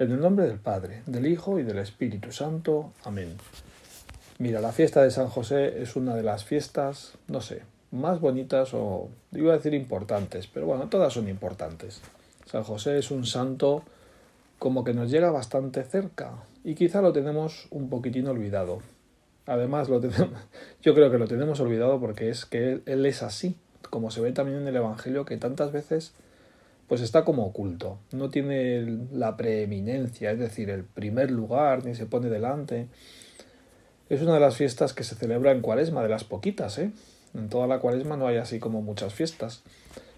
En el nombre del Padre, del Hijo y del Espíritu Santo. Amén. Mira, la fiesta de San José es una de las fiestas, no sé, más bonitas o iba a decir importantes, pero bueno, todas son importantes. San José es un santo como que nos llega bastante cerca y quizá lo tenemos un poquitín olvidado. Además, lo tenemos, yo creo que lo tenemos olvidado porque es que él, él es así, como se ve también en el Evangelio, que tantas veces pues está como oculto, no tiene la preeminencia, es decir, el primer lugar, ni se pone delante. Es una de las fiestas que se celebra en Cuaresma, de las poquitas, ¿eh? En toda la Cuaresma no hay así como muchas fiestas,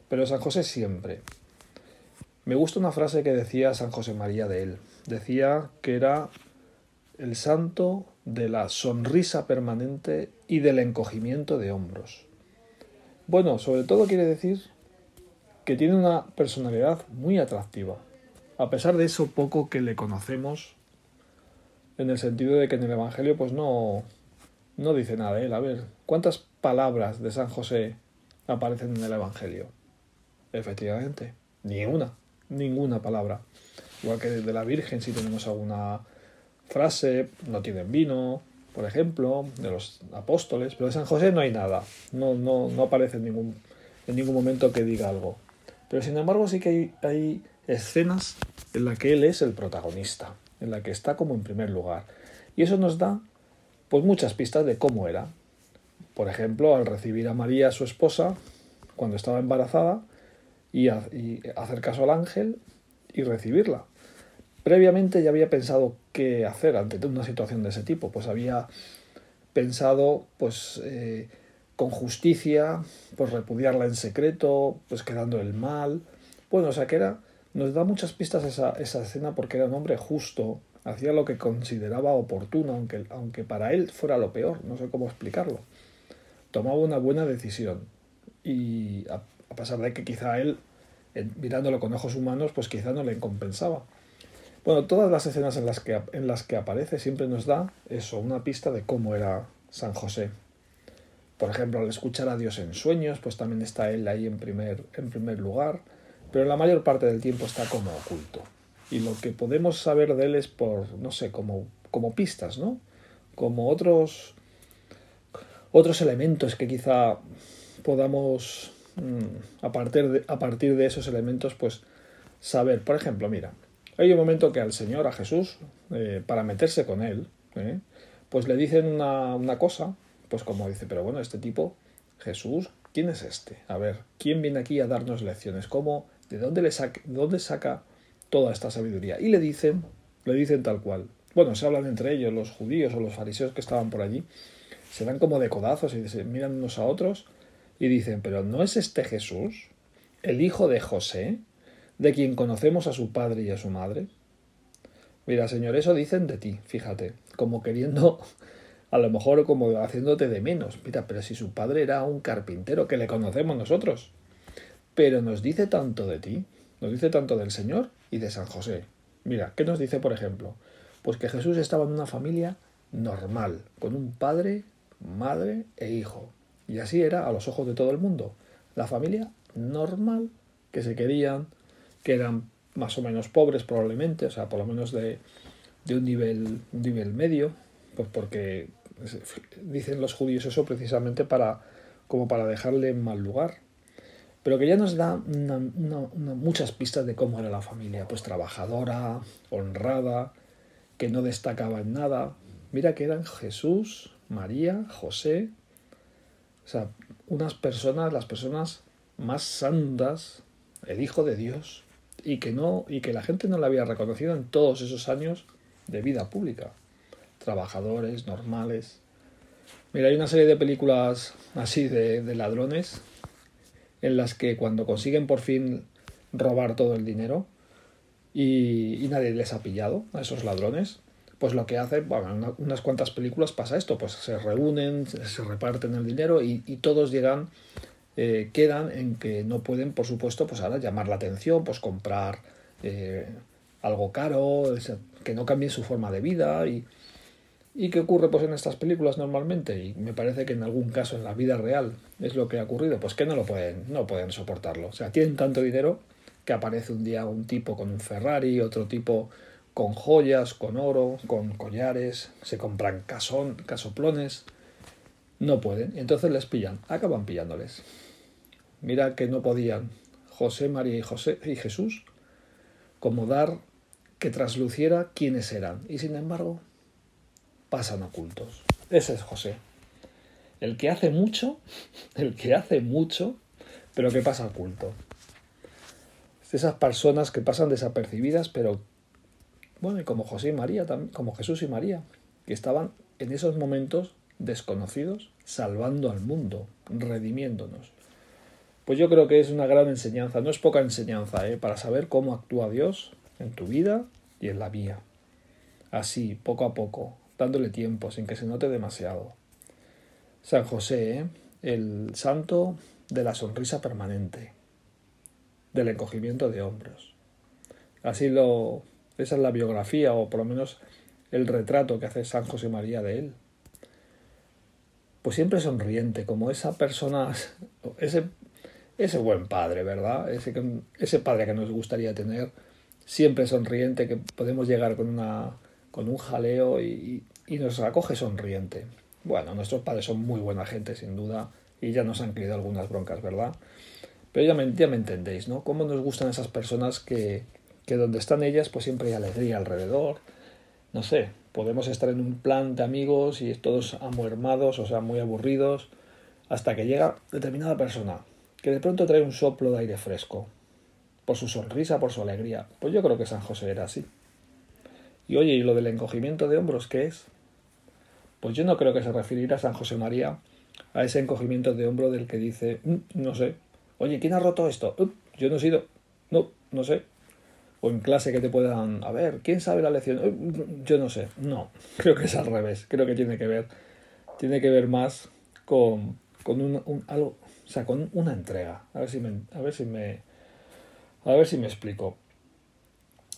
pero San José siempre. Me gusta una frase que decía San José María de él. Decía que era el santo de la sonrisa permanente y del encogimiento de hombros. Bueno, sobre todo quiere decir que tiene una personalidad muy atractiva, a pesar de eso poco que le conocemos, en el sentido de que en el Evangelio pues no, no dice nada de él. A ver, ¿cuántas palabras de San José aparecen en el Evangelio? Efectivamente, ni una, ninguna palabra. Igual que de la Virgen, si tenemos alguna frase, no tienen vino, por ejemplo, de los apóstoles, pero de San José no hay nada, no, no, no aparece en ningún, en ningún momento que diga algo. Pero sin embargo sí que hay, escenas en las que él es el protagonista, en la que está como en primer lugar. Y eso nos da pues muchas pistas de cómo era. Por ejemplo, al recibir a María, su esposa, cuando estaba embarazada, y, y hacer caso al ángel y recibirla. Previamente ya había pensado qué hacer ante una situación de ese tipo, pues había pensado pues eh, con justicia, pues repudiarla en secreto, pues quedando el mal. Bueno, o sea que era, nos da muchas pistas esa, escena porque era un hombre justo, hacía lo que consideraba oportuno, aunque, aunque para él fuera lo peor, no sé cómo explicarlo. Tomaba una buena decisión y a, a pesar de que quizá él, mirándolo con ojos humanos, pues quizá no le compensaba. Bueno, todas las escenas en las que, en las que aparece siempre nos da eso, una pista de cómo era San José. Por ejemplo, al escuchar a Dios en sueños, pues también está él ahí en primer, en primer lugar, pero la mayor parte del tiempo está como oculto. Y lo que podemos saber de él es por, no sé, como, como pistas, ¿no? Como otros, otros elementos que quizá podamos, mmm, a, partir de, a partir de esos elementos, pues saber. Por ejemplo, mira, hay un momento que al Señor, a Jesús, eh, para meterse con él, eh, pues le dicen una cosa pues como dice, pero bueno, este tipo, Jesús, ¿quién es este? A ver, ¿quién viene aquí a darnos lecciones? ¿Cómo? ¿De dónde, le saca, dónde saca toda esta sabiduría? Y le dicen, le dicen tal cual. Bueno, se hablan entre ellos, los judíos o los fariseos que estaban por allí, se dan como de codazos y se miran unos a otros y dicen, pero ¿no es este Jesús, el hijo de José, de quien conocemos a su padre y a su madre? Mira, Señor, eso dicen de ti, fíjate, como queriendo a lo mejor como haciéndote de menos. Mira, pero si su padre era un carpintero que le conocemos nosotros. Pero nos dice tanto de ti, nos dice tanto del Señor y de San José. Mira, ¿qué nos dice, por ejemplo? Pues que Jesús estaba en una familia normal, con un padre, madre e hijo. Y así era a los ojos de todo el mundo. La familia normal, que se querían, que eran más o menos pobres probablemente, o sea, por lo menos de, de un, nivel, nivel medio, pues porque dicen los judíos eso precisamente para como para dejarle en mal lugar. Pero que ya nos da muchas pistas de cómo era la familia, pues trabajadora, honrada, que no destacaba en nada. Mira que eran Jesús, María, José, o sea, unas personas, las personas más santas, el Hijo de Dios, y que no, y que la gente no la había reconocido en todos esos años de vida pública. Trabajadores, normales, Mira, hay una serie de películas así de, ladrones en las que cuando consiguen por fin robar todo el dinero y, nadie les ha pillado a esos ladrones, pues lo que hacen, bueno, en unas cuantas películas pasa esto, pues se reúnen, se reparten el dinero y, y todos llegan, eh, quedan en que no pueden, por supuesto, pues ahora llamar la atención, pues comprar eh, algo caro, que no cambien su forma de vida y, ¿Y qué ocurre pues en estas películas normalmente? Y me parece que en algún caso en la vida real es lo que ha ocurrido, pues que no lo pueden, no pueden soportarlo. O sea, tienen tanto dinero que aparece un día un tipo con un Ferrari, otro tipo con joyas, con oro, con collares, se compran casón, casoplones. No pueden, entonces les pillan, acaban pillándoles. Mira que no podían José, María y, José, y Jesús como dar que trasluciera quiénes eran. Y sin embargo, pasan ocultos. Ese es José. El que hace mucho, el que hace mucho, pero que pasa oculto. Esas personas que pasan desapercibidas, pero bueno, y como José y María, como Jesús y María, que estaban en esos momentos desconocidos, salvando al mundo, redimiéndonos. Pues yo creo que es una gran enseñanza, no es poca enseñanza, ¿eh? para saber cómo actúa Dios en tu vida y en la mía. Así, poco a poco, dándole tiempo, sin que se note demasiado. San José, el santo de la sonrisa permanente, del encogimiento de hombros. Así lo. Esa es la biografía, o por lo menos el retrato que hace San José María de él. Pues siempre sonriente, como esa persona, ese, buen padre, ¿verdad? Ese, padre que nos gustaría tener, siempre sonriente, que podemos llegar con un jaleo y, y nos acoge sonriente. Bueno, nuestros padres son muy buena gente, sin duda, y ya nos han querido algunas broncas, ¿verdad? Pero ya me, me entendéis, ¿no? Cómo nos gustan esas personas que, que donde están ellas, pues siempre hay alegría alrededor. No sé, podemos estar en un plan de amigos y todos amuermados, o sea, muy aburridos, hasta que llega determinada persona que de pronto trae un soplo de aire fresco, por su sonrisa, por su alegría. Pues yo creo que San José era así. Y oye, ¿y lo del encogimiento de hombros qué es? Pues yo no creo que se referirá a San José María a ese encogimiento de hombro del que dice, mm, no sé, oye, ¿quién ha roto esto? yo no he sido, no, no sé. O en clase que te puedan, a ver, ¿quién sabe la lección? yo no sé, no, creo que es al revés, creo que tiene que ver, tiene que ver más con, con un, algo, o sea, con una entrega. A ver si me, a ver si me, a ver si me explico.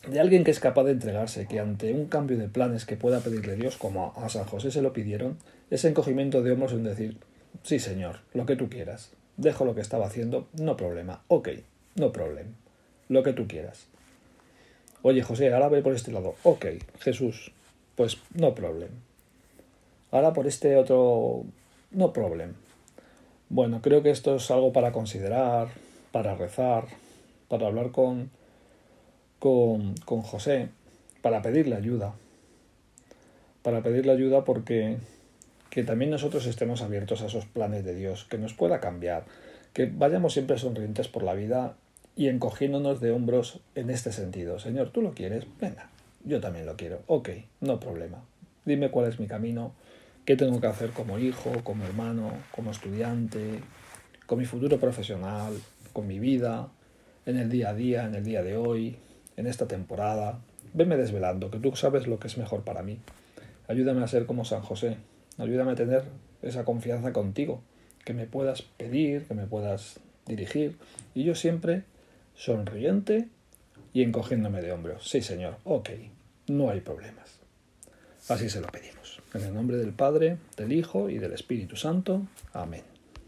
De alguien que es capaz de entregarse, que ante un cambio de planes que pueda pedirle Dios, como a San José se lo pidieron, ese encogimiento de hombros en decir, sí señor, lo que tú quieras, dejo lo que estaba haciendo, no problema, ok, no problema, lo que tú quieras. Oye José, ahora ve por este lado, ok, Jesús, pues no problema. Ahora por este otro, no problema. Bueno, creo que esto es algo para considerar, para rezar, para hablar con con, con José para pedirle ayuda. Para pedirle ayuda porque que también nosotros estemos abiertos a esos planes de Dios, que nos pueda cambiar, que vayamos siempre sonrientes por la vida y encogiéndonos de hombros en este sentido. Señor, ¿tú lo quieres? Venga, yo también lo quiero. Ok, no problema. Dime cuál es mi camino, qué tengo que hacer como hijo, como hermano, como estudiante, con mi futuro profesional, con mi vida, en el día a día, en el día de hoy, en esta temporada. Venme desvelando, que tú sabes lo que es mejor para mí. Ayúdame a ser como San José. Ayúdame a tener esa confianza contigo, que me puedas pedir, que me puedas dirigir. Y yo siempre sonriente y encogiéndome de hombros. Sí, Señor, ok, no hay problemas. Así se lo pedimos. En el nombre del Padre, del Hijo y del Espíritu Santo. Amén.